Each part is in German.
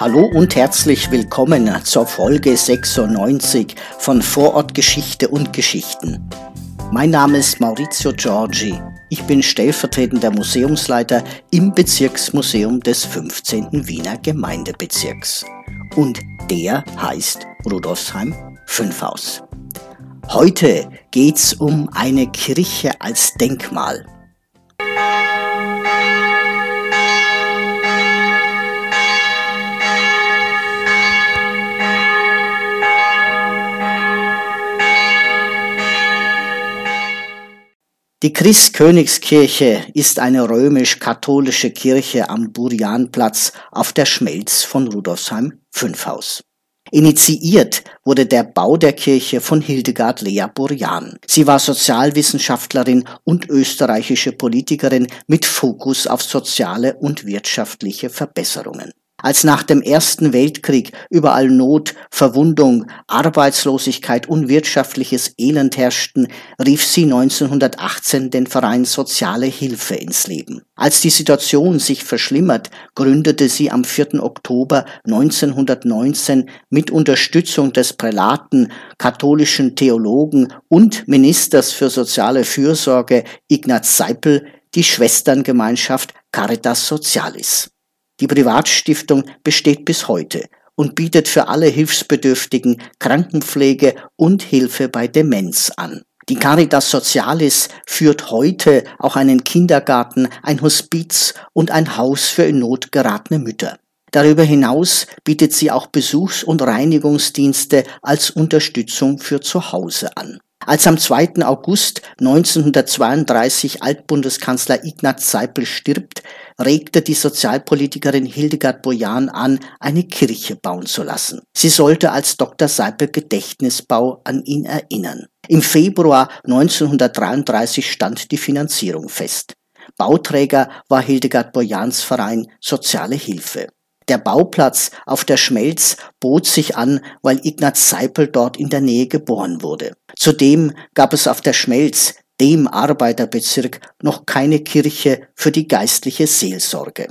Hallo und herzlich willkommen zur Folge 96 von Vorortgeschichte und Geschichten. Mein Name ist Maurizio Giorgi. Ich bin stellvertretender Museumsleiter im Bezirksmuseum des 15. Wiener Gemeindebezirks. Und der heißt Rudolfsheim 5 Haus. Heute geht's um eine Kirche als Denkmal. Die Christkönigskirche ist eine römisch-katholische Kirche am Burianplatz auf der Schmelz von Rudolfsheim 5 Haus. Initiiert wurde der Bau der Kirche von Hildegard Lea Burian. Sie war Sozialwissenschaftlerin und österreichische Politikerin mit Fokus auf soziale und wirtschaftliche Verbesserungen. Als nach dem Ersten Weltkrieg überall Not, Verwundung, Arbeitslosigkeit und wirtschaftliches Elend herrschten, rief sie 1918 den Verein Soziale Hilfe ins Leben. Als die Situation sich verschlimmert, gründete sie am 4. Oktober 1919 mit Unterstützung des Prälaten, katholischen Theologen und Ministers für soziale Fürsorge Ignaz Seipel die Schwesterngemeinschaft Caritas Socialis. Die Privatstiftung besteht bis heute und bietet für alle Hilfsbedürftigen Krankenpflege und Hilfe bei Demenz an. Die Caritas Socialis führt heute auch einen Kindergarten, ein Hospiz und ein Haus für in Not geratene Mütter. Darüber hinaus bietet sie auch Besuchs- und Reinigungsdienste als Unterstützung für zu Hause an. Als am 2. August 1932 Altbundeskanzler Ignaz Seipel stirbt, regte die Sozialpolitikerin Hildegard Bojan an, eine Kirche bauen zu lassen. Sie sollte als Dr. Seipel Gedächtnisbau an ihn erinnern. Im Februar 1933 stand die Finanzierung fest. Bauträger war Hildegard Bojans Verein Soziale Hilfe. Der Bauplatz auf der Schmelz bot sich an, weil Ignaz Seipel dort in der Nähe geboren wurde. Zudem gab es auf der Schmelz dem Arbeiterbezirk noch keine Kirche für die geistliche Seelsorge.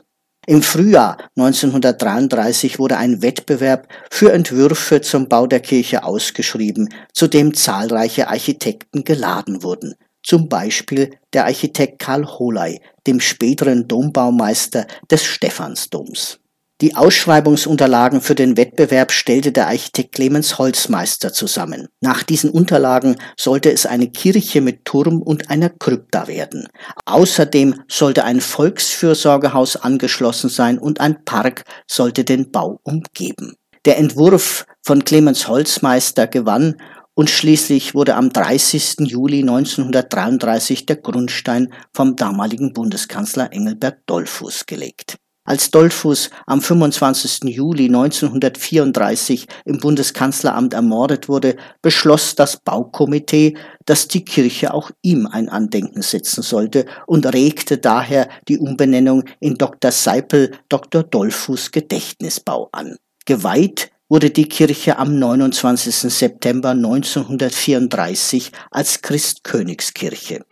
Im Frühjahr 1933 wurde ein Wettbewerb für Entwürfe zum Bau der Kirche ausgeschrieben, zu dem zahlreiche Architekten geladen wurden, zum Beispiel der Architekt Karl Holey, dem späteren Dombaumeister des Stephansdoms. Die Ausschreibungsunterlagen für den Wettbewerb stellte der Architekt Clemens Holzmeister zusammen. Nach diesen Unterlagen sollte es eine Kirche mit Turm und einer Krypta werden. Außerdem sollte ein Volksfürsorgehaus angeschlossen sein und ein Park sollte den Bau umgeben. Der Entwurf von Clemens Holzmeister gewann und schließlich wurde am 30. Juli 1933 der Grundstein vom damaligen Bundeskanzler Engelbert Dollfuß gelegt. Als Dollfuß am 25. Juli 1934 im Bundeskanzleramt ermordet wurde, beschloss das Baukomitee, dass die Kirche auch ihm ein Andenken setzen sollte und regte daher die Umbenennung in Dr. Seipel Dr. Dollfuß Gedächtnisbau an. Geweiht wurde die Kirche am 29. September 1934 als Christkönigskirche.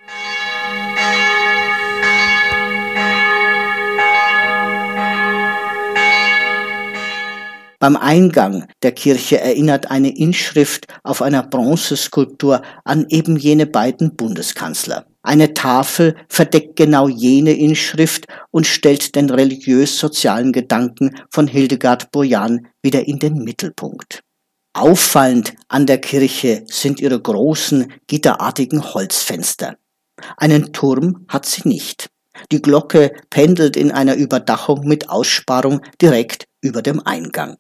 Beim Eingang der Kirche erinnert eine Inschrift auf einer Bronzeskulptur an eben jene beiden Bundeskanzler. Eine Tafel verdeckt genau jene Inschrift und stellt den religiös-sozialen Gedanken von Hildegard Bojan wieder in den Mittelpunkt. Auffallend an der Kirche sind ihre großen, gitterartigen Holzfenster. Einen Turm hat sie nicht. Die Glocke pendelt in einer Überdachung mit Aussparung direkt über dem Eingang.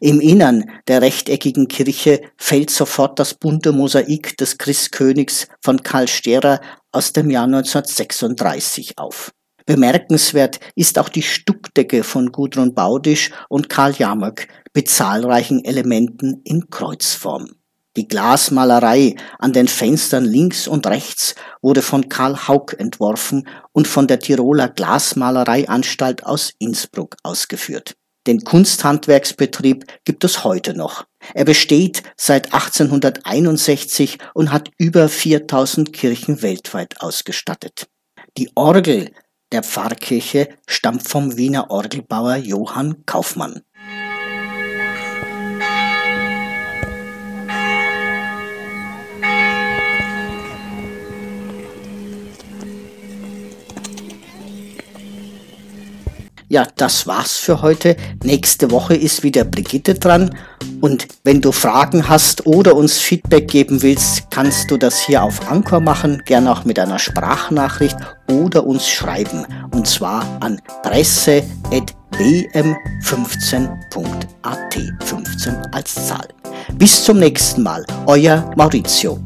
Im Innern der rechteckigen Kirche fällt sofort das bunte Mosaik des Christkönigs von Karl Sterer aus dem Jahr 1936 auf. Bemerkenswert ist auch die Stuckdecke von Gudrun Baudisch und Karl Jamöck mit zahlreichen Elementen in Kreuzform. Die Glasmalerei an den Fenstern links und rechts wurde von Karl Haug entworfen und von der Tiroler Glasmalereianstalt aus Innsbruck ausgeführt. Den Kunsthandwerksbetrieb gibt es heute noch. Er besteht seit 1861 und hat über 4000 Kirchen weltweit ausgestattet. Die Orgel der Pfarrkirche stammt vom Wiener Orgelbauer Johann Kaufmann. Ja, das war's für heute. Nächste Woche ist wieder Brigitte dran. Und wenn du Fragen hast oder uns Feedback geben willst, kannst du das hier auf Anchor machen, gerne auch mit einer Sprachnachricht oder uns schreiben. Und zwar an presse.bm15.at. 15 als Zahl. Bis zum nächsten Mal. Euer Maurizio.